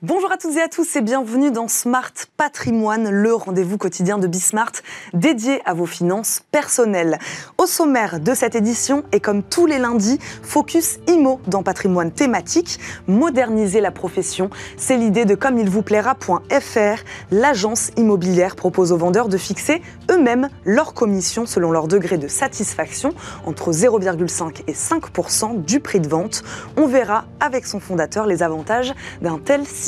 Bonjour à toutes et à tous et bienvenue dans Smart Patrimoine, le rendez-vous quotidien de Bismart dédié à vos finances personnelles. Au sommaire de cette édition et comme tous les lundis, focus IMO dans patrimoine thématique, moderniser la profession, c'est l'idée de comme il vous plaira.fr. L'agence immobilière propose aux vendeurs de fixer eux-mêmes leur commission selon leur degré de satisfaction entre 0,5 et 5% du prix de vente. On verra avec son fondateur les avantages d'un tel système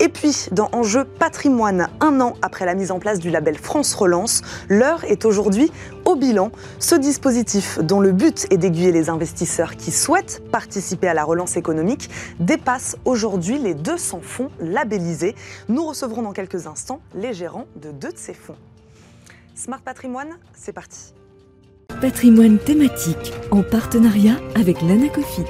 Et puis, dans Enjeu patrimoine, un an après la mise en place du label France Relance, l'heure est aujourd'hui au bilan. Ce dispositif, dont le but est d'aiguiller les investisseurs qui souhaitent participer à la relance économique, dépasse aujourd'hui les 200 fonds labellisés. Nous recevrons dans quelques instants les gérants de deux de ces fonds. Smart Patrimoine, c'est parti. Patrimoine thématique en partenariat avec l'Anacofi.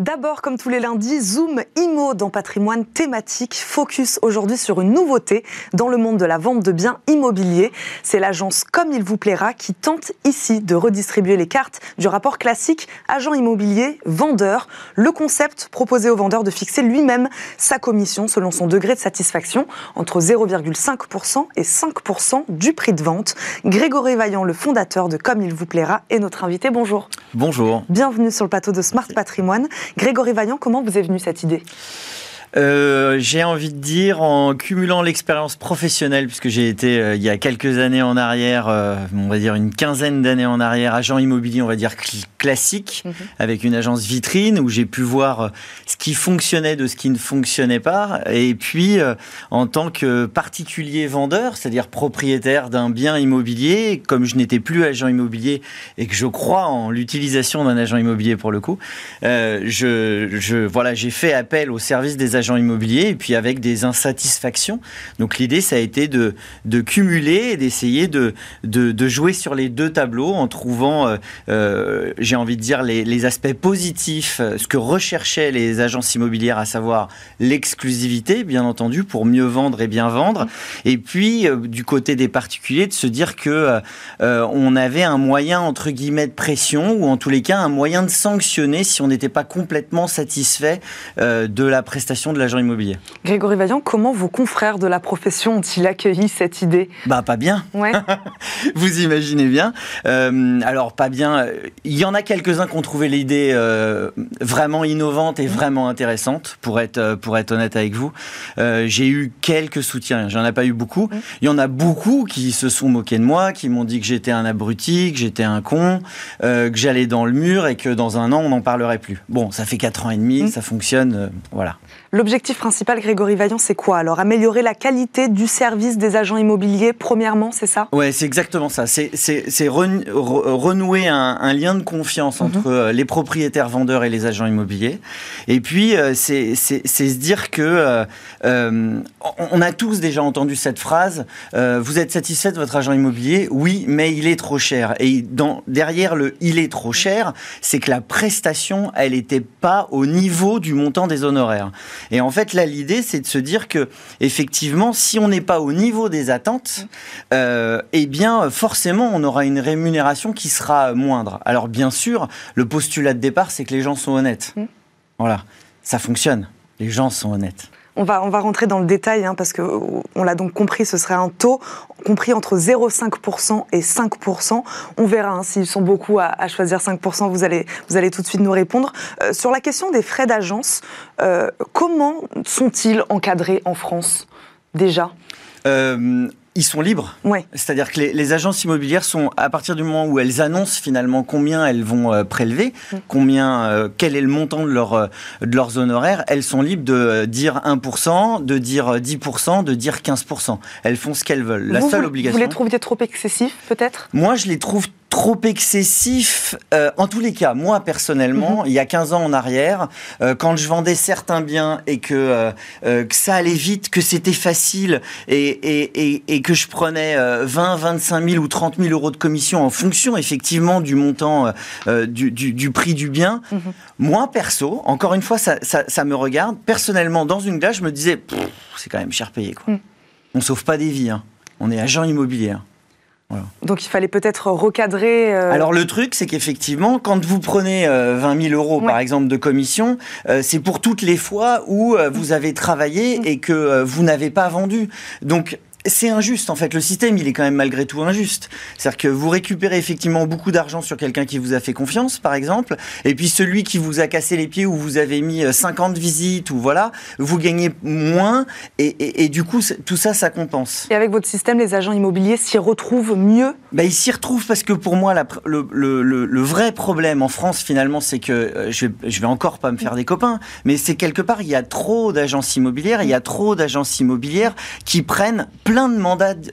D'abord, comme tous les lundis, Zoom IMO dans patrimoine thématique. Focus aujourd'hui sur une nouveauté dans le monde de la vente de biens immobiliers. C'est l'agence Comme il vous plaira qui tente ici de redistribuer les cartes du rapport classique agent immobilier vendeur. Le concept proposé au vendeur de fixer lui-même sa commission selon son degré de satisfaction entre 0,5% et 5% du prix de vente. Grégory Vaillant, le fondateur de Comme il vous plaira, est notre invité. Bonjour. Bonjour. Bienvenue sur le plateau de Smart Patrimoine. Grégory Vaillant, comment vous est venue cette idée? Euh, j'ai envie de dire en cumulant l'expérience professionnelle, puisque j'ai été euh, il y a quelques années en arrière, euh, on va dire une quinzaine d'années en arrière, agent immobilier, on va dire classique, mhm. avec une agence vitrine où j'ai pu voir ce qui fonctionnait de ce qui ne fonctionnait pas. Et puis, en tant que particulier vendeur, c'est-à-dire propriétaire d'un bien immobilier, comme je n'étais plus agent immobilier et que je crois en l'utilisation d'un agent immobilier pour le coup, je, je, voilà, j'ai fait appel au service des agents immobiliers et puis avec des insatisfactions. Donc l'idée, ça a été de, de cumuler et d'essayer de, de, jouer sur les deux tableaux en trouvant, euh, euh, j'ai envie de dire, les, les, aspects positifs, euh, ce que recherchaient les agences immobilières, à savoir l'exclusivité, bien entendu, pour mieux vendre et bien vendre. Et puis, du côté des particuliers, de se dire que on avait un moyen, entre guillemets, de pression, ou en tous les cas, un moyen de sanctionner si on n'était pas complètement satisfait de la prestation de l'agent immobilier. Grégory Vaillant, comment vos confrères de la profession ont-ils accueilli cette idée? Bah pas bien. Ouais. Vous imaginez bien. Euh, alors pas bien. Il y en a quelques-uns qui ont trouvé l'idée euh, vraiment innovante et vraiment intéressante, pour être euh, pour être honnête avec vous. J'ai eu quelques soutiens. J'en ai pas eu beaucoup. Il y en a beaucoup qui se sont moqués de moi, qui m'ont dit que j'étais un abruti, que j'étais un con, que j'allais dans le mur et que dans un an on n'en parlerait plus. Bon, ça fait quatre ans et demi, mmh. ça fonctionne, voilà. L'objectif principal, Grégory Vaillant, c'est quoi Alors, améliorer la qualité du service des agents immobiliers, premièrement, c'est ça? Ouais, c'est exactement ça. C'est renouer un, lien de confiance mhm. entre euh, les propriétaires vendeurs et les agents immobiliers. Et puis, euh, c'est se dire que euh, on a tous déjà entendu cette phrase vous êtes satisfait de votre agent immobilier? Oui, mais il est trop cher. Et dans, derrière le il est trop cher, c'est que la prestation, elle n'était pas au niveau du montant des honoraires. Et en fait, là, l'idée, c'est de se dire que, effectivement, si on n'est pas au niveau des attentes, euh, eh bien, forcément, on aura une rémunération qui sera moindre. Alors, bien sûr, le postulat de départ, c'est que les gens sont honnêtes. Mm. Voilà, ça fonctionne. Les gens sont honnêtes. On va, rentrer dans le détail, hein, parce qu'on l'a donc compris, ce serait un taux compris entre 0,5% et 5%. On verra hein, s'ils sont beaucoup à, choisir 5%, vous allez, vous allez tout de suite nous répondre. Euh, sur la question des frais d'agence, euh, comment sont-ils encadrés en France déjà? Euh, ils sont libres. Ouais. C'est-à-dire que les, agences immobilières sont, à partir du moment où elles annoncent finalement combien elles vont euh, prélever, mm. combien, euh, quel est le montant de, leur, euh, de leurs honoraires, elles sont libres de dire 1%, de dire 10%, de dire 15%. Elles font ce qu'elles veulent. La seule obligation. Vous les trouvez trop excessifs, peut-être? Moi, je les trouve trop excessif. Euh, en tous les cas, moi personnellement, mhm. il y a 15 ans en arrière, euh, quand je vendais certains biens et que, euh, que ça allait vite, que c'était facile et, et, et, que je prenais 20, 25 000 ou 30 000 euros de commission en fonction effectivement du montant du, du, prix du bien, mhm. moi perso, encore une fois, ça, ça, me regarde. Personnellement, dans une glace, je me disais, c'est quand même cher payé. Quoi. Mhm. On sauve pas des vies. Hein. On est agent immobilier. Hein. Donc il fallait peut-être recadrer. Euh, Alors le truc, c'est qu'effectivement, quand vous prenez 20 000 euros par exemple de commission, c'est pour toutes les fois où vous avez travaillé mm. et que vous n'avez pas vendu. Donc c'est injuste en fait. Le système, il est quand même malgré tout injuste. C'est-à-dire que vous récupérez effectivement beaucoup d'argent sur quelqu'un qui vous a fait confiance, par exemple, et puis celui qui vous a cassé les pieds ou vous avez mis 50 euh, visites ou voilà, vous gagnez moins et, du coup tout ça, ça compense. Et avec votre système, les agents immobiliers s'y retrouvent mieux? Ben, Ils s'y retrouvent parce que pour moi, le, vrai problème en France finalement, c'est que euh, je, je vais encore pas me faire des copains, mais c'est quelque part il y a trop d'agences immobilières, il y a trop d'agences immobilières qui prennent plein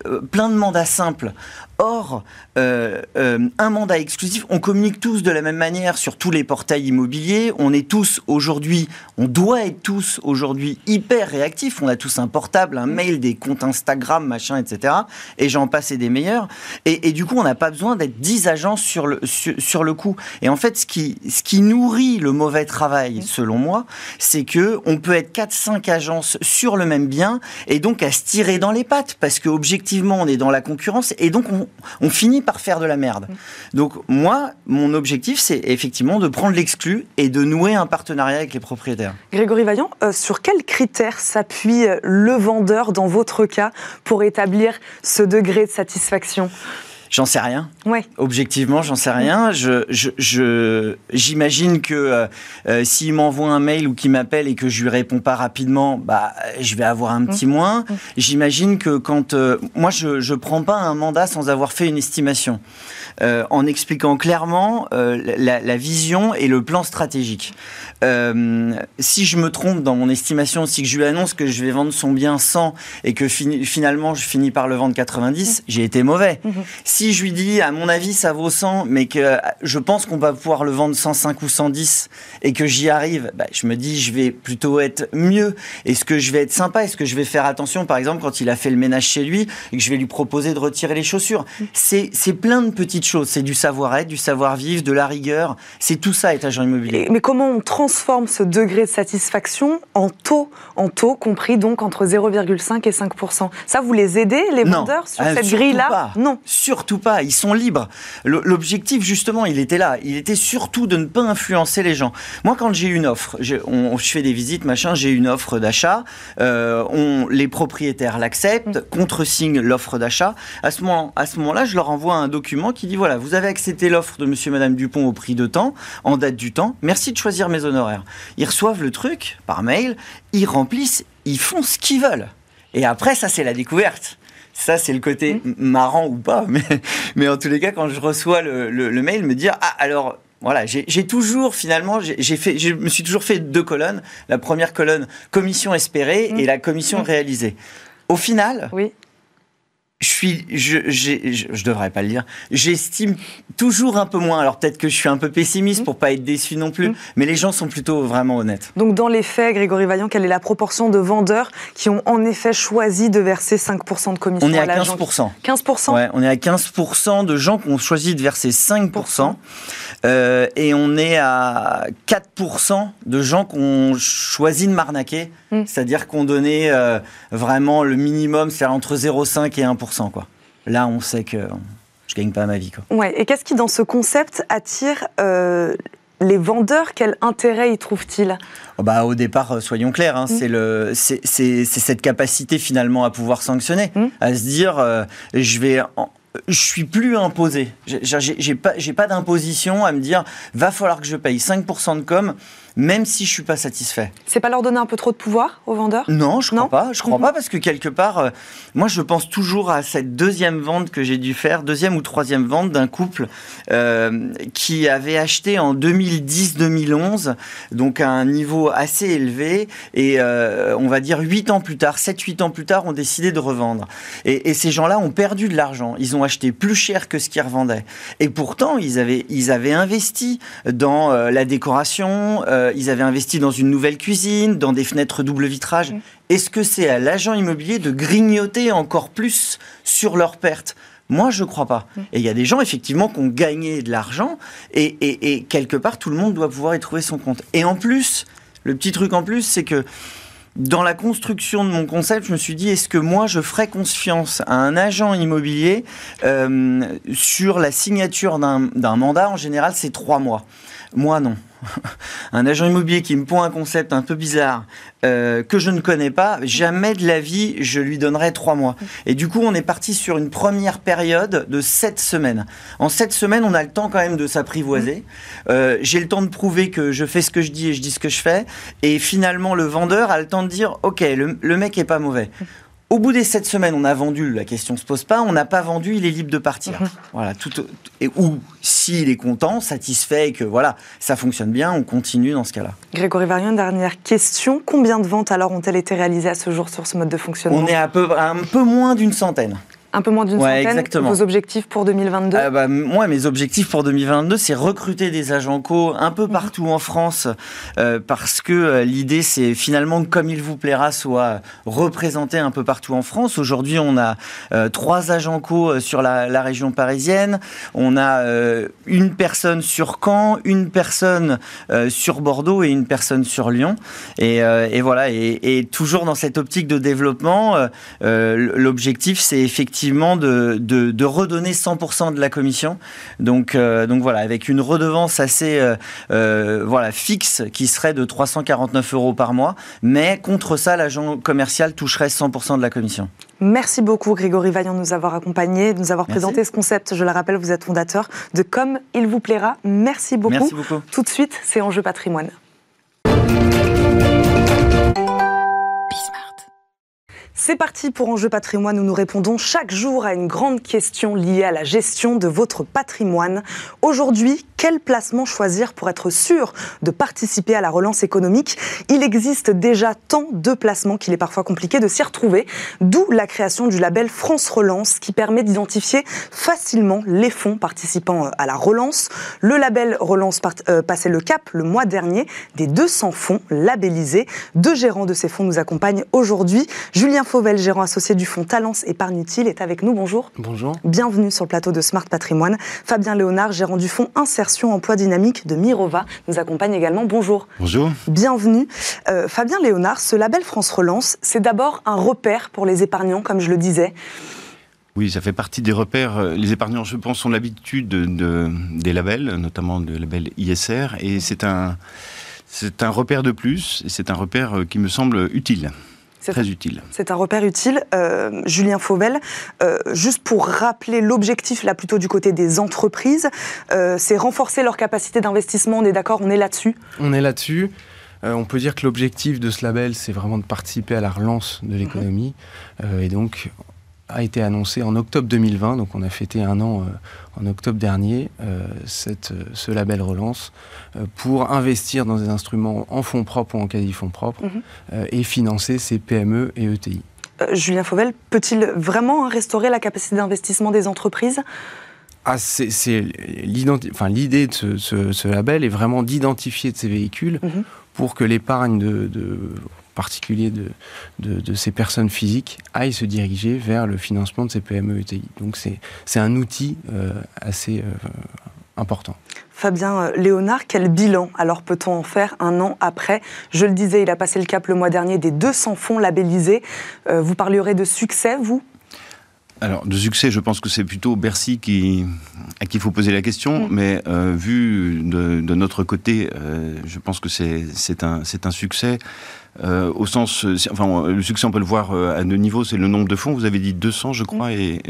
euh, plein de mandats simples. Or, euh, euh, un mandat exclusif, on communique tous de la même manière sur tous les portails immobiliers. On est tous aujourd'hui, on doit être tous aujourd'hui hyper réactifs. On a tous un portable, un mail, des comptes Instagram, machin, etc. Et j'en passe et des meilleurs. Et, du coup, on n'a pas besoin d'être 10 agents sur le, sur, le coup. Et en fait, ce qui, ce qui nourrit le mauvais travail, selon moi, c'est que on peut être 4-5 agences sur le même bien et donc à se tirer dans les pattes parce que objectivement, on est dans la concurrence et donc on, on finit par faire de la merde. Donc moi, mon objectif, c'est effectivement de prendre l'exclu et de nouer un partenariat avec les propriétaires. Grégory Vaillant, euh, sur quels critères s'appuie le vendeur dans votre cas pour établir ce degré de satisfaction? J'en sais rien. Ouais. Objectivement, j'en sais rien. Je, je, j'imagine que euh, euh, s'il m'envoie un mail ou qu'il m'appelle et que je lui réponds pas rapidement, bah, je vais avoir un petit mmh. moins. Mmh. J'imagine que quand euh, moi, je, je prends pas un mandat sans avoir fait une estimation, en expliquant clairement la, la, vision et le plan stratégique. Si je me trompe dans mon estimation, si je lui annonce que je vais vendre son bien 100 et que finalement je finis par le vendre 90, mmh. j'ai été mauvais si je lui dis, à mon avis, ça vaut 100, mais que je pense qu'on va pouvoir le vendre 105 ou 110 et que j'y arrive, bah, je me dis, je vais plutôt être mieux. Est-ce que je vais être sympa Est-ce que je vais faire attention, par exemple, quand il a fait le ménage chez lui et que je vais lui proposer de retirer les chaussures? C'est plein de petites choses. C'est du savoir-être, du savoir-vivre, de la rigueur. C'est tout ça, être agent immobilier. Mais comment on transforme ce degré de satisfaction en taux, en taux compris donc entre 0,5 et 5 Ça, vous les aidez, les vendeurs, sur ah, cette grille-là Non. Surtout pas. Ils sont libres. L'objectif, justement, il était là. Il était surtout de ne pas influencer les gens. Moi, quand j'ai une offre, on, je fais des visites, machin, j'ai une offre d'achat, euh, les propriétaires l'acceptent, mm. contre-signent l'offre d'achat. À ce moment, moment-là, je leur envoie un document qui dit voilà, vous avez accepté l'offre de Monsieur, et Madame Dupont au prix de temps, en date du temps. Merci de choisir mes Ils reçoivent le truc par mail, ils remplissent, ils font ce qu'ils veulent. Et après, ça, c'est la découverte. Ça, c'est le côté mmh. marrant ou pas. Mais, mais en tous les cas, quand je reçois le, le, mail, me dire Ah, alors. Voilà, j'ai toujours finalement, j'ai fait, je me suis toujours fait deux colonnes. La première colonne commission espérée mmh. et la commission mmh. réalisée. Au final, oui je suis, je, je, je, devrais pas le dire. J'estime toujours un peu moins. Alors peut-être que je suis un peu pessimiste mmh. pour pas être déçu non plus, mmh. mais les gens sont plutôt vraiment honnêtes. Donc dans les faits, Grégory Vaillant, quelle est la proportion de vendeurs qui ont en effet choisi de verser 5% de commission On est à, 15%. 15% Ouais, on est à 15% de gens qui ont choisi de verser 5%. Euh, et on est à 4% de gens qui ont choisi de m'arnaquer. Mmh. C'est-à-dire qu'on donnait euh, vraiment le minimum, c'est entre 0,5 et 1%. Quoi. Là, on sait que je gagne pas ma vie. Quoi. Ouais. Et qu'est-ce qui, dans ce concept, attire euh, les vendeurs? Quel intérêt y trouvent-ils? Oh, bah, Au départ, euh, soyons clairs, hein, mmh. c'est cette capacité finalement à pouvoir sanctionner, mmh. à se dire, euh, je vais... je suis plus imposé. J'ai pas, pas d'imposition à me dire va falloir que je paye 5% de com même si je suis pas satisfait. C'est pas leur donner un peu trop de pouvoir aux vendeurs? Non, je crois pas. Je crois mhm. pas parce que quelque part, euh, moi, je pense toujours à cette deuxième vente que j'ai dû faire, deuxième ou troisième vente d'un couple euh, qui avait acheté en 2010-2011, donc à un niveau assez élevé, et euh, on va dire huit ans plus tard, 7-8 ans plus tard, ont décidé de revendre. Et, et ces gens-là ont perdu de l'argent. Ils ont acheté plus cher que ce qu'ils revendaient. Et pourtant, ils avaient, ils avaient investi dans la décoration. Euh, ils avaient investi dans une nouvelle cuisine, dans des fenêtres double vitrage. Est-ce que c'est à l'agent immobilier de grignoter encore plus sur leurs pertes? Moi, je ne crois pas. Et il y a des gens, effectivement, qui ont gagné de l'argent, et, quelque part, tout le monde doit pouvoir y trouver son compte. Et en plus, le petit truc en plus, c'est que dans la construction de mon concept, je me suis dit, est-ce que moi, je ferais confiance à un agent immobilier euh, sur la signature d'un mandat? En général, c'est trois mois. Moi, non. un agent immobilier qui me pond un concept un peu bizarre euh, que je ne connais pas, jamais de la vie je lui donnerai trois mois. Et du coup, on est parti sur une première période de sept semaines. En sept semaines, on a le temps quand même de s'apprivoiser. Euh, j'ai le temps de prouver que je fais ce que je dis et je dis ce que je fais. Et finalement, le vendeur a le temps de dire, ok, le, le mec est pas mauvais. Au bout des sept semaines, on a vendu, la question se pose pas. On n'a pas vendu, il est libre de partir. Mhm. Voilà, tout, et, ou s'il est content, satisfait et que voilà, ça fonctionne bien, on continue dans ce cas-là. Grégory Varion, dernière question. Combien de ventes alors ont-elles été réalisées à ce jour sur ce mode de fonctionnement? On est à peu, un peu moins d'une centaine. Un peu moins d'une centaine. Exactement. Vos objectifs pour 2022 ah bah, Moi, mes objectifs pour 2022, c'est recruter des agents co un peu mhm. partout en France, euh, parce que euh, l'idée, c'est finalement que comme il vous plaira, soit représenté un peu partout en France. Aujourd'hui, on a euh, trois agents co sur la, la, région parisienne, on a une personne sur Caen, une personne sur Bordeaux et une personne sur Lyon. Et, et voilà, et, et, toujours dans cette optique de développement, l'objectif, c'est effectivement de, de, redonner 100% de la commission. Donc, euh, donc voilà, avec une redevance assez euh, euh, voilà, fixe qui serait de 349 euros par mois. Mais contre ça, l'agent commercial toucherait 100% de la commission. Merci beaucoup Grégory Vaillant de nous avoir accompagnés, de nous avoir présenté ce concept. Je le rappelle, vous êtes fondateur de Comme il vous plaira. Merci beaucoup. Merci beaucoup. Tout de suite, c'est Enjeu patrimoine. C'est parti pour Enjeu patrimoine où nous répondons chaque jour à une grande question liée à la gestion de votre patrimoine. Aujourd'hui, quel placement choisir pour être sûr de participer à la relance économique? Il existe déjà tant de placements qu'il est parfois compliqué de s'y retrouver, d'où la création du label France Relance qui permet d'identifier facilement les fonds participant à la relance. Le label Relance euh, passait le cap le mois dernier des 200 fonds labellisés. Deux gérants de ces fonds nous accompagnent aujourd'hui. Julien Fauvel, gérant associé du fonds Talence Épargne Utile, est avec nous. Bonjour. Bonjour. Bienvenue sur le plateau de Smart Patrimoine. Fabien Léonard, gérant du fonds Insertion Emploi Dynamique de Mirova, nous accompagne également. Bonjour. Bonjour. Bienvenue. Euh, Fabien Léonard, ce label France Relance, c'est d'abord un repère pour les épargnants, comme je le disais. Oui, ça fait partie des repères. Euh, les épargnants, je pense, ont l'habitude de, des labels, notamment le label ISR, et c'est un, c'est un repère de plus, et c'est un repère euh, qui me semble utile. C'est très utile. C'est un repère utile. Euh, Julien Fauvel, euh, juste pour rappeler l'objectif, là plutôt du côté des entreprises, euh, c'est renforcer leur capacité d'investissement. On est d'accord, on est là-dessus On est là-dessus. on peut dire que l'objectif de ce label, c'est vraiment de participer à la relance de l'économie. et donc, a été annoncé en octobre 2020, donc on a fêté un an euh, en octobre dernier, euh, cette, euh, ce label relance, pour investir dans des instruments en fonds propres ou en quasi-fonds propres mhm. et financer ces PME et ETI. Julien Fauvel, peut-il vraiment restaurer la capacité d'investissement des entreprises? Ah, c'est l'idée de ce, label est vraiment d'identifier de ces véhicules mhm. pour que l'épargne de, particulier de, de, ces personnes physiques aillent se diriger vers le financement de ces PME ETI. Donc c'est un outil euh, assez euh, important. Fabien euh, Léonard, quel bilan alors peut-on en faire un an après? Je le disais, il a passé le cap le mois dernier des 200 fonds labellisés. vous parlerez de succès, vous? Alors, de succès, je pense que c'est plutôt Bercy qui, à qui il faut poser la question, mm. mais euh, vu de, de, notre côté, euh, je pense que c'est un, un succès. Euh, au sens, enfin, le succès, on peut le voir à deux niveaux, c'est le nombre de fonds. Vous avez dit 200, je crois, mm. et,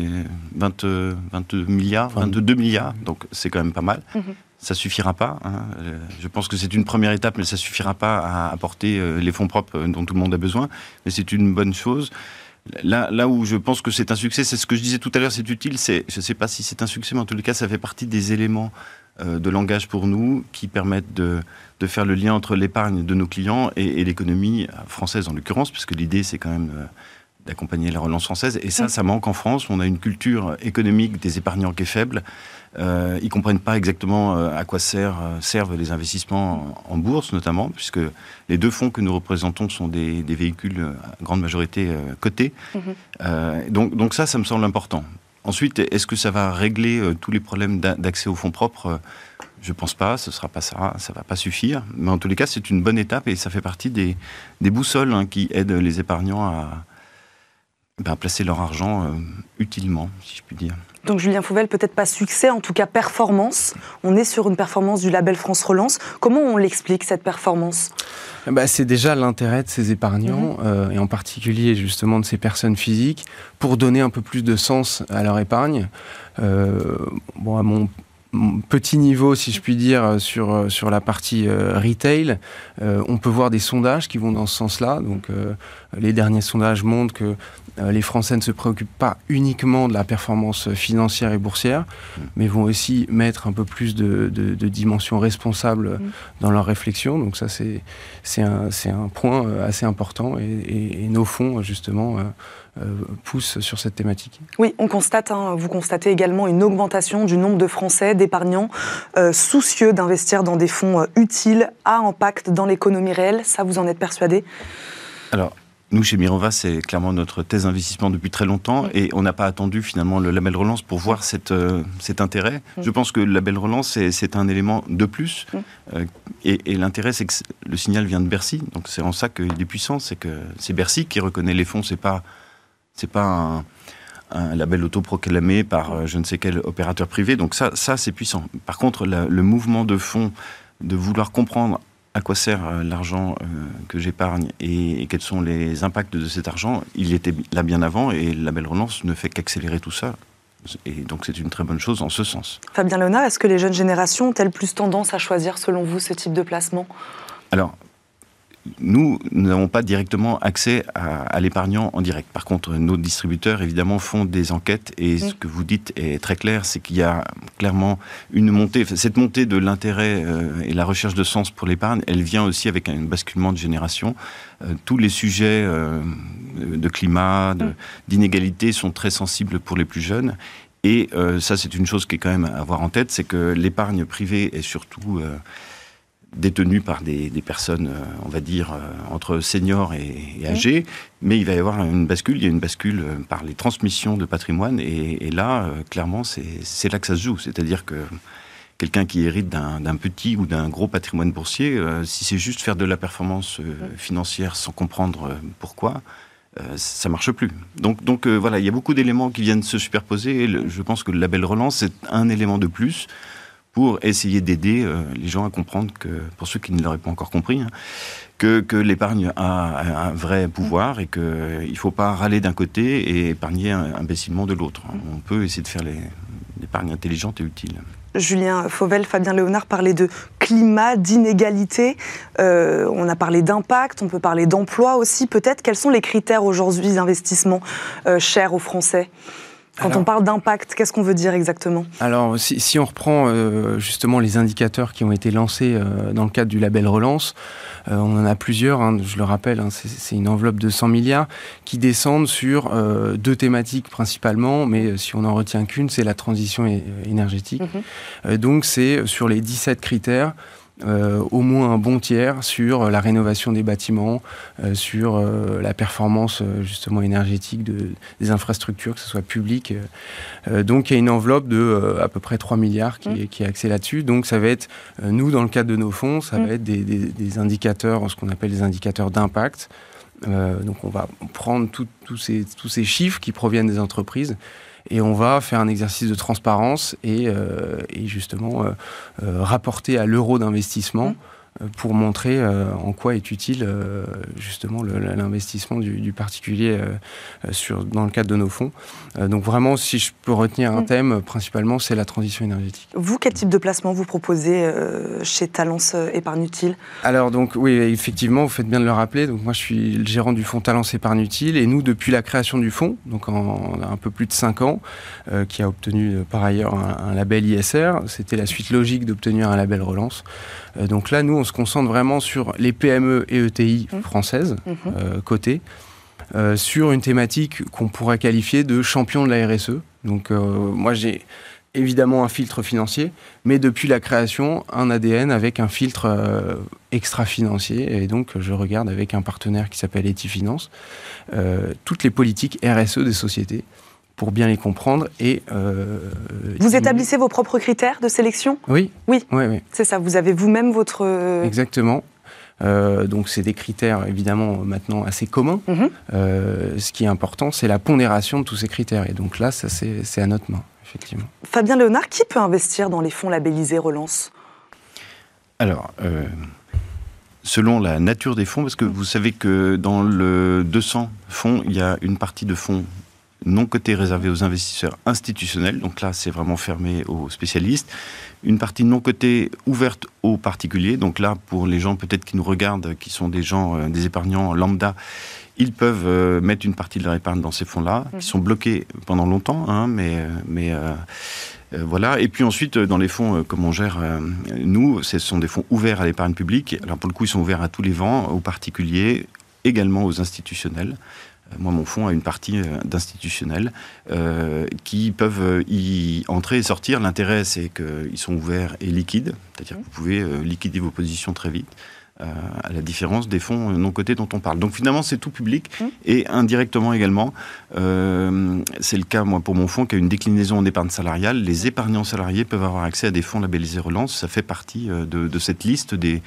20, 22 milliards, 22 milliards, donc c'est quand même pas mal. Mm-hmm. Ça suffira pas. Hein. Je pense que c'est une première étape, mais ça suffira pas à apporter les fonds propres dont tout le monde a besoin. Mais c'est une bonne chose. Là, là où je pense que c'est un succès, c'est ce que je disais tout à l'heure, c'est utile. Je ne sais pas si c'est un succès, mais en tout cas, ça fait partie des éléments euh, de langage pour nous qui permettent de, faire le lien entre l'épargne de nos clients et, l'économie française en l'occurrence, puisque l'idée, c'est quand même euh, d'accompagner la relance française. Et ça, ça manque en France. On a une culture économique des épargnants qui est faible. Euh, ils comprennent pas exactement euh, à quoi sert, euh, servent les investissements en, bourse, notamment, puisque les deux fonds que nous représentons sont des, véhicules à grande majorité cotés. Mhm. donc, donc ça, ça me semble important. Ensuite, est-ce que ça va régler euh, tous les problèmes d'accès aux fonds propres? Je pense pas, ce sera pas ça, ça va pas suffire. Mais en tous les cas, c'est une bonne étape et ça fait partie des, boussoles hein, qui aident les épargnants à, ben, placer leur argent euh, utilement, si je puis dire. Donc Julien Fouvel, peut-être pas succès, en tout cas performance. On est sur une performance du label France Relance. Comment on l'explique cette performance? Bah, C'est déjà l'intérêt de ces épargnants, mhm. euh, et en particulier justement de ces personnes physiques, pour donner un peu plus de sens à leur épargne. Euh, bon, à mon petit niveau, si je puis dire, sur, sur la partie euh, retail. on peut voir des sondages qui vont dans ce sens-là. Donc, les derniers sondages montrent que les Français ne se préoccupent pas uniquement de la performance financière et boursière, mm. mais vont aussi mettre un peu plus de, de, dimension responsable mm. dans leur réflexion. Donc ça, c'est un, un, point euh, assez important et, nos fonds, justement, euh, poussent sur cette thématique. Oui, on constate, hein, vous constatez également une augmentation du nombre de Français, d'épargnants, soucieux d'investir dans des fonds utiles, à impact dans l'économie réelle. Ça, vous en êtes persuadé? Alors, nous, chez Mirova, c'est clairement notre thèse d'investissement depuis très longtemps et on n'a pas attendu finalement le label relance pour voir cette, euh, cet intérêt. Je pense que le label relance, c'est un élément de plus. Euh, et, l'intérêt, c'est que le signal vient de Bercy. Donc c'est en ça qu'il est puissant. C'est que c'est Bercy qui reconnaît les fonds. C'est pas, c'est pas un, label autoproclamé par euh, je ne sais quel opérateur privé. Donc ça, ça c'est puissant. Par contre, le mouvement de fonds de vouloir comprendre à quoi sert euh, l'argent euh, que j'épargne et, quels sont les impacts de cet argent, il était là bien avant et la belle relance ne fait qu'accélérer tout ça. Et donc c'est une très bonne chose en ce sens. Fabien Léonard, est-ce que les jeunes générations ont-elles plus tendance à choisir selon vous ce type de placement? Alors, nous, nous n'avons pas directement accès à, l'épargnant en direct. Par contre, nos distributeurs, évidemment, font des enquêtes et ce que vous dites est très clair, c'est qu'il y a clairement une montée. Cette montée de l'intérêt euh, et la recherche de sens pour l'épargne, elle vient aussi avec un basculement de génération. Euh, tous les sujets euh, de climat, d'inégalité sont très sensibles pour les plus jeunes. Et ça, c'est une chose qui est quand même à avoir en tête, c'est que l'épargne privée est surtout détenus par des, personnes, euh, on va dire, euh, entre seniors et, âgés, mais il va y avoir une bascule, il y a une bascule euh, par les transmissions de patrimoine, et, là, clairement, c'est là que ça se joue. C'est-à-dire que quelqu'un qui hérite d'un petit ou d'un gros patrimoine boursier, si c'est juste faire de la performance financière sans comprendre pourquoi, ça marche plus. Donc, donc voilà, il y a beaucoup d'éléments qui viennent se superposer, et je pense que le label relance, c'est un élément de plus pour essayer d'aider euh, les gens à comprendre que, pour ceux qui ne l'auraient pas encore compris, hein, que, l'épargne a un vrai pouvoir et qu'il ne faut pas râler d'un côté et épargner imbécilement de l'autre. On peut essayer de faire l'épargne intelligente et utile. Julien Fauvel, Fabien Léonard parlaient de climat, d'inégalité. Euh, on a parlé d'impact, on peut parler d'emploi aussi. Peut-être quels sont les critères aujourd'hui d'investissement euh, chers aux Français? Quand on parle d'impact, qu'est-ce qu'on veut dire exactement? Alors, si, on reprend euh, justement les indicateurs qui ont été lancés euh, dans le cadre du label Relance, euh, on en a plusieurs, hein, je le rappelle, hein, c'est une enveloppe de 100 milliards qui descendent sur deux thématiques principalement, mais si on n'en retient qu'une, c'est la transition énergétique. Mhm. donc, c'est sur les 17 critères euh, au moins un bon tiers sur la rénovation des bâtiments, euh, sur euh, la performance justement énergétique de, des infrastructures, que ce soit public. donc il y a une enveloppe de à peu près 3 milliards qui, mmh. qui est axée là-dessus. Donc ça va être, nous dans le cadre de nos fonds, ça mmh. va être des, des, des, indicateurs, ce qu'on appelle des indicateurs d'impact. Donc on va prendre tous ces, chiffres qui proviennent des entreprises et on va faire un exercice de transparence et, euh, justement euh, euh, rapporter à l'euro d'investissement. Mmh. Euh, pour montrer euh, en quoi est utile euh, justement l'investissement du, particulier sur, dans le cadre de nos fonds. donc vraiment, si je peux retenir un mm. thème, principalement, c'est la transition énergétique. Vous, quel type de placement vous proposez chez Talence Épargne Utile? Alors donc oui, effectivement, vous faites bien de le rappeler. Donc moi, je suis le gérant du fonds Talence Épargne Utile et nous, depuis la création du fonds, donc en, un peu plus de 5 ans, qui a obtenu par ailleurs un, un label ISR, c'était la suite logique d'obtenir un label relance. donc là, nous, on se concentre vraiment sur les PME et ETI mmh. françaises, mmh. euh, cotées, euh, sur une thématique qu'on pourrait qualifier de champion de la RSE. Donc, euh, moi, j'ai évidemment un filtre financier, mais depuis la création, un ADN avec un filtre extra-financier. Et donc, je regarde avec un partenaire qui s'appelle Etifinance toutes les politiques RSE des sociétés pour bien les comprendre et. vous établissez vos propres critères de sélection? Oui. Oui. oui, oui. C'est ça. Vous avez vous-même votre. Exactement. donc c'est des critères évidemment maintenant assez communs. Mhm. ce qui est important, c'est la pondération de tous ces critères. Et donc là, ça c'est à notre main, effectivement. Fabien Léonard, qui peut investir dans les fonds labellisés Relance? Alors, selon la nature des fonds, parce que vous savez que dans le 200 fonds, il y a une partie de fonds non cotés réservés aux investisseurs institutionnels, donc là c'est vraiment fermé aux spécialistes, une partie non cotée ouverte aux particuliers, donc là pour les gens peut-être qui nous regardent, qui sont des gens, euh, des épargnants lambda, ils peuvent euh, mettre une partie de leur épargne dans ces fonds-là, qui mhm. sont bloqués pendant longtemps, hein, mais, euh, mais euh, voilà. Et puis ensuite, dans les fonds, comme on gère, nous, ce sont des fonds ouverts à l'épargne publique. Alors pour le coup, ils sont ouverts à tous les vents, aux particuliers, également aux institutionnels. Moi, mon fonds a une partie d'institutionnels qui peuvent y entrer et sortir. L'intérêt, c'est qu'ils sont ouverts et liquides, c'est-à-dire que vous pouvez liquider vos positions très vite. Euh, à la différence des fonds non cotés dont on parle. Donc finalement, c'est tout public mmh. et indirectement également. Euh, c'est le cas, moi, pour mon fonds, qui a une déclinaison en épargne salariale. Les épargnants salariés peuvent avoir accès à des fonds labellisés relance. Ça fait partie euh, de, cette liste des,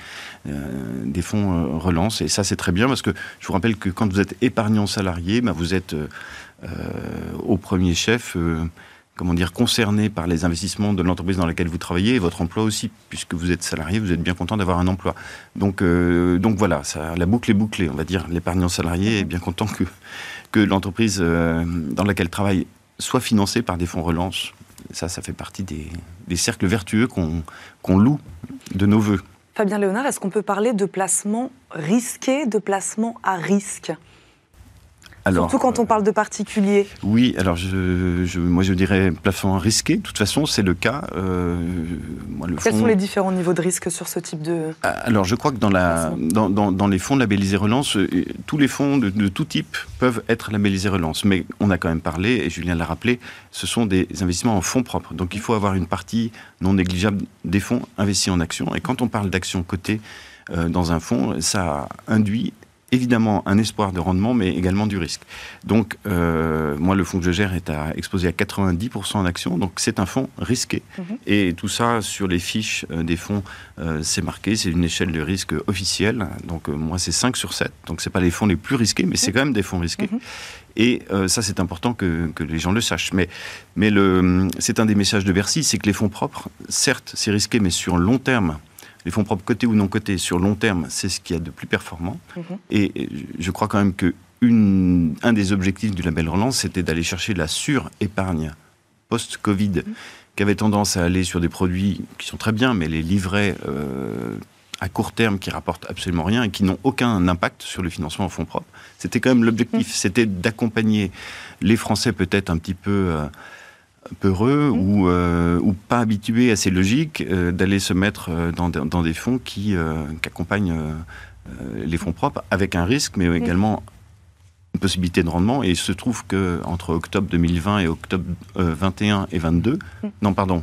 des fonds relance. Et ça, c'est très bien parce que je vous rappelle que quand vous êtes épargnant salarié, bah, vous êtes au premier chef comment dire, concerné par les investissements de l'entreprise dans laquelle vous travaillez et votre emploi aussi, puisque vous êtes salarié, vous êtes bien content d'avoir un emploi. Donc, euh, donc voilà, la boucle est bouclée, on va dire. L'épargnant salarié est bien content que, que l'entreprise euh, dans laquelle travaille soit financée par des fonds relance. Ça, ça fait partie des, des cercles vertueux qu'on loue de nos voeux. Fabien Léonard, est-ce qu'on peut parler de placement risqué, de placement à risque? Surtout quand on parle de particuliers. Oui, alors je, moi je dirais plafond risqué. De toute façon, c'est le cas. Euh, Quels sont les différents niveaux de risque sur ce type de. Ah, alors je crois que dans, la, dans, dans, les fonds labellisés relance, euh, tous les fonds de, de, tout type peuvent être labellisés relance. Mais on a quand même parlé, et Julien l'a rappelé, ce sont des investissements en fonds propres. Donc il faut avoir une partie non négligeable des fonds investis en actions. Et quand on parle d'actions cotées, euh, dans un fonds, ça induit évidemment un espoir de rendement, mais également du risque. Donc, euh, moi, le fonds que je gère est à, exposé à 90% en actions, donc c'est un fonds risqué. Mhm. Et tout ça, sur les fiches euh, des fonds, euh, c'est marqué, c'est une échelle de risque officielle. Donc, moi, c'est 5 sur 7. Donc, ce pas les fonds les plus risqués, mais c'est mhm. quand même des fonds risqués. Mhm. Et ça, c'est important que, que, les gens le sachent. Mais, mais c'est un des messages de Bercy, c'est que les fonds propres, certes, c'est risqué, mais sur long terme, les fonds propres cotés ou non cotés sur long terme, c'est ce qu'il y a de plus performant. Mhm. Et je crois quand même que un des objectifs du label Relance, c'était d'aller chercher la sur-épargne post-Covid, mhm. qui avait tendance à aller sur des produits qui sont très bien, mais les livrets euh, à court terme qui rapportent absolument rien et qui n'ont aucun impact sur le financement en fonds propres. C'était quand même l'objectif, mhm. c'était d'accompagner les Français peut-être un petit peu... Euh, peureux mmh. ou, euh, ou, pas habitués à ces logiques euh, d'aller se mettre euh, dans, dans, des fonds qui, accompagnent les fonds propres avec un risque, mais également une possibilité de rendement. Et il se trouve que entre octobre 2020 et octobre 21 et 22, mmh. non pardon,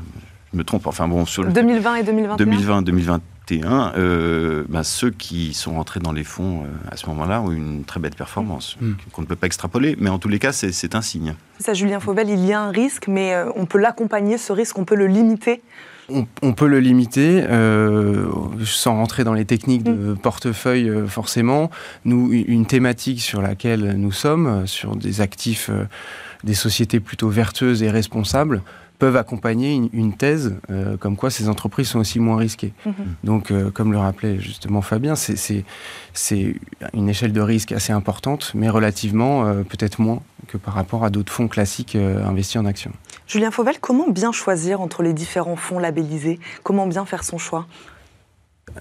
je me trompe. Enfin bon, sur 2020 et 2021. 2020, 2021 euh, bah, ceux qui sont rentrés dans les fonds euh, à ce moment-là ont une très belle performance, mm. qu'on ne peut pas extrapoler, mais en tous les cas, c'est un signe. Ça, Julien Fauvel, il y a un risque, mais euh, on peut l'accompagner, ce risque, on peut le limiter? On, peut le limiter sans rentrer dans les techniques de mm. portefeuille forcément. Nous, une thématique sur laquelle nous sommes, sur des actifs, des sociétés plutôt vertueuses et responsables, peuvent accompagner une, thèse euh, comme quoi ces entreprises sont aussi moins risquées. Mhm. Donc, euh, comme le rappelait justement Fabien, c'est une échelle de risque assez importante, mais relativement euh, peut-être moins que par rapport à d'autres fonds classiques investis en actions. Julien Fauvel, comment bien choisir entre les différents fonds labellisés? Comment bien faire son choix?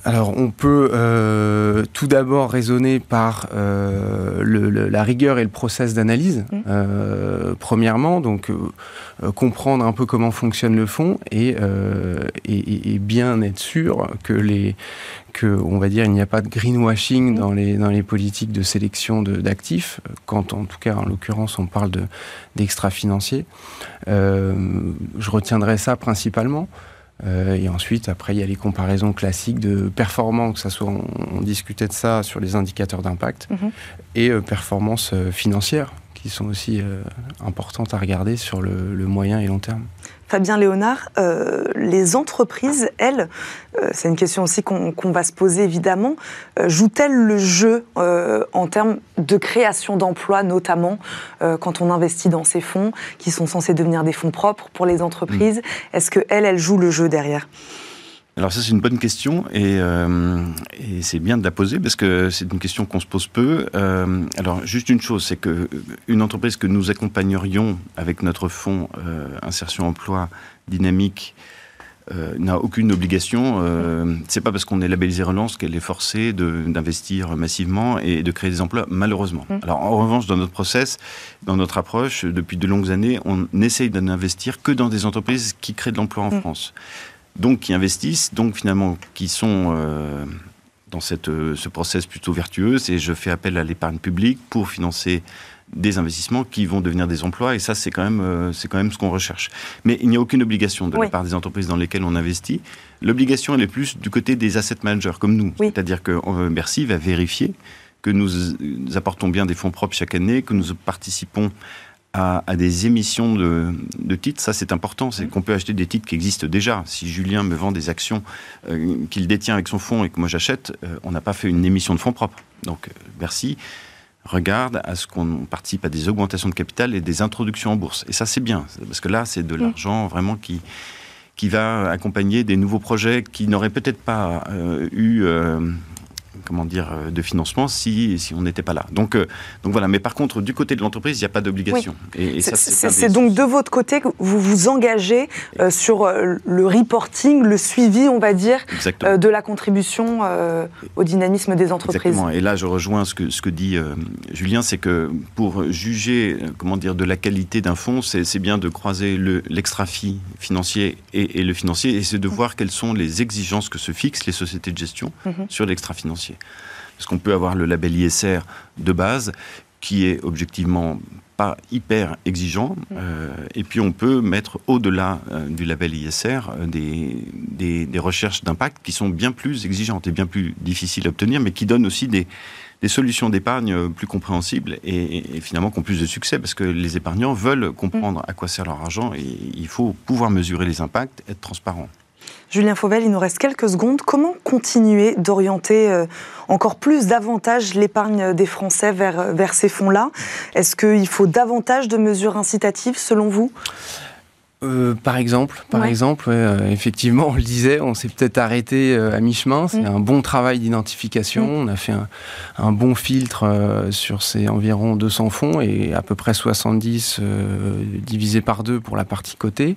Alors, on peut euh, tout d'abord raisonner par euh, la rigueur et le process d'analyse, mmh. euh, premièrement, donc comprendre un peu comment fonctionne le fonds et, bien être sûr que les que on va dire il n'y a pas de greenwashing mmh. dans les dans les politiques de sélection d'actifs quand en tout cas en l'occurrence on parle d'extra financiers je retiendrai ça principalement euh, et ensuite, après, il y a les comparaisons classiques de performance, que ça soit, on, discutait de ça sur les indicateurs d'impact, mhm. et euh, performance euh, financière, qui sont aussi importantes à regarder sur le moyen et long terme. Fabien Léonard, euh, les entreprises, elles, euh, c'est une question aussi qu'on va se poser évidemment, euh, jouent-elles le jeu en termes de création d'emplois, notamment quand on investit dans ces fonds qui sont censés devenir des fonds propres pour les entreprises? Mmh. Est-ce qu'elles, elles jouent le jeu derrière? Alors ça c'est une bonne question euh, et, c'est bien de la poser parce que c'est une question qu'on se pose peu. Euh, alors juste une chose, c'est que une entreprise que nous accompagnerions avec notre fonds euh, insertion emploi dynamique n'a aucune obligation. c'est pas parce qu'on est labellisé relance qu'elle est forcée d'investir massivement et de créer des emplois, malheureusement. Mmh. Alors en revanche, dans notre process, dans notre approche, depuis de longues années, on essaye d'investir que dans des entreprises qui créent de l'emploi en mmh. France donc qui investissent, donc finalement qui sont euh, dans cette, euh, ce process plutôt vertueux. Et je fais appel à l'épargne publique pour financer des investissements qui vont devenir des emplois. Et ça, c'est quand même, euh, c'est quand même ce qu'on recherche. Mais il n'y a aucune obligation de la part des entreprises dans lesquelles on investit. L'obligation, elle est plus du côté des asset managers comme nous. C'est-à-dire que Bercy va vérifier que nous apportons bien des fonds propres chaque année, que nous participons à, des émissions de, titres, ça c'est important, c'est qu'on peut acheter des titres qui existent déjà. Si Julien me vend des actions euh, qu'il détient avec son fonds et que moi j'achète, euh, on n'a pas fait une émission de fonds propres. Donc euh, merci regarde à ce qu'on participe à des augmentations de capital et des introductions en bourse. Et ça c'est bien, parce que là c'est de l'argent vraiment qui qui va accompagner des nouveaux projets qui n'auraient peut-être pas eu comment dire, euh, de financement si, si on n'était pas là. Donc, euh, donc voilà. Mais par contre, du côté de l'entreprise, il n'y a pas d'obligation. Et, c'est donc de votre côté que vous vous engagez euh, sur le reporting, le suivi, on va dire, de la contribution au dynamisme des entreprises. Exactement. Et là, je rejoins ce que, ce que dit Julien, c'est que pour juger, comment dire, de la qualité d'un fonds, c'est bien de croiser l'extra-fi financier et, le financier, et c'est de mmh. voir quelles sont les exigences que se fixent les sociétés de gestion mmh. sur l'extra-financier. Parce qu'on peut avoir le label ISR de base, qui est objectivement pas hyper exigeant, mm. euh, et puis on peut mettre au-delà euh, du label ISR euh, des, des, recherches d'impact qui sont bien plus exigeantes et bien plus difficiles à obtenir, mais qui donnent aussi des, des solutions d'épargne plus compréhensibles et, finalement qui ont plus de succès, parce que les épargnants veulent comprendre à quoi sert leur argent, et il faut pouvoir mesurer les impacts, être transparent. Julien Fauvel, il nous reste quelques secondes. Comment continuer d'orienter euh, encore plus davantage l'épargne des Français vers, euh, vers ces fonds-là? Est-ce qu'il faut davantage de mesures incitatives selon vous? Euh, par exemple, par exemple, effectivement, on le disait, on s'est peut-être arrêté à mi-chemin. C'est mm. un bon travail d'identification. Mm. On a fait un, bon filtre sur ces environ 200 fonds et à peu près 70 divisé par deux pour la partie cotée.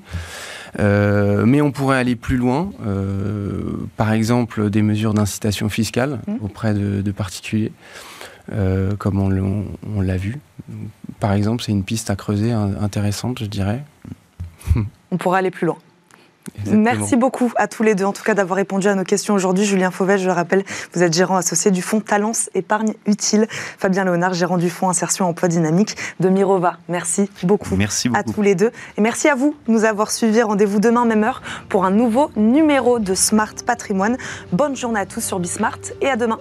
Euh, mais on pourrait aller plus loin, euh, par exemple des mesures d'incitation fiscale mmh. auprès de, particuliers, euh, comme on, l'a vu. Par exemple, c'est une piste à creuser intéressante, je dirais. On pourrait aller plus loin. Merci beaucoup à tous les deux, en tout cas, d'avoir répondu à nos questions aujourd'hui. Julien Fauvel, je le rappelle, vous êtes gérant associé du fonds Talence Épargne Utile. Fabien Léonard, gérant du fonds Insertion Emploi Dynamique de Mirova. Merci beaucoup, merci beaucoup. à tous les deux. Et merci à vous de nous avoir suivis. Rendez-vous demain, même heure, pour un nouveau numéro de Smart Patrimoine. Bonne journée à tous sur Bismart et à demain.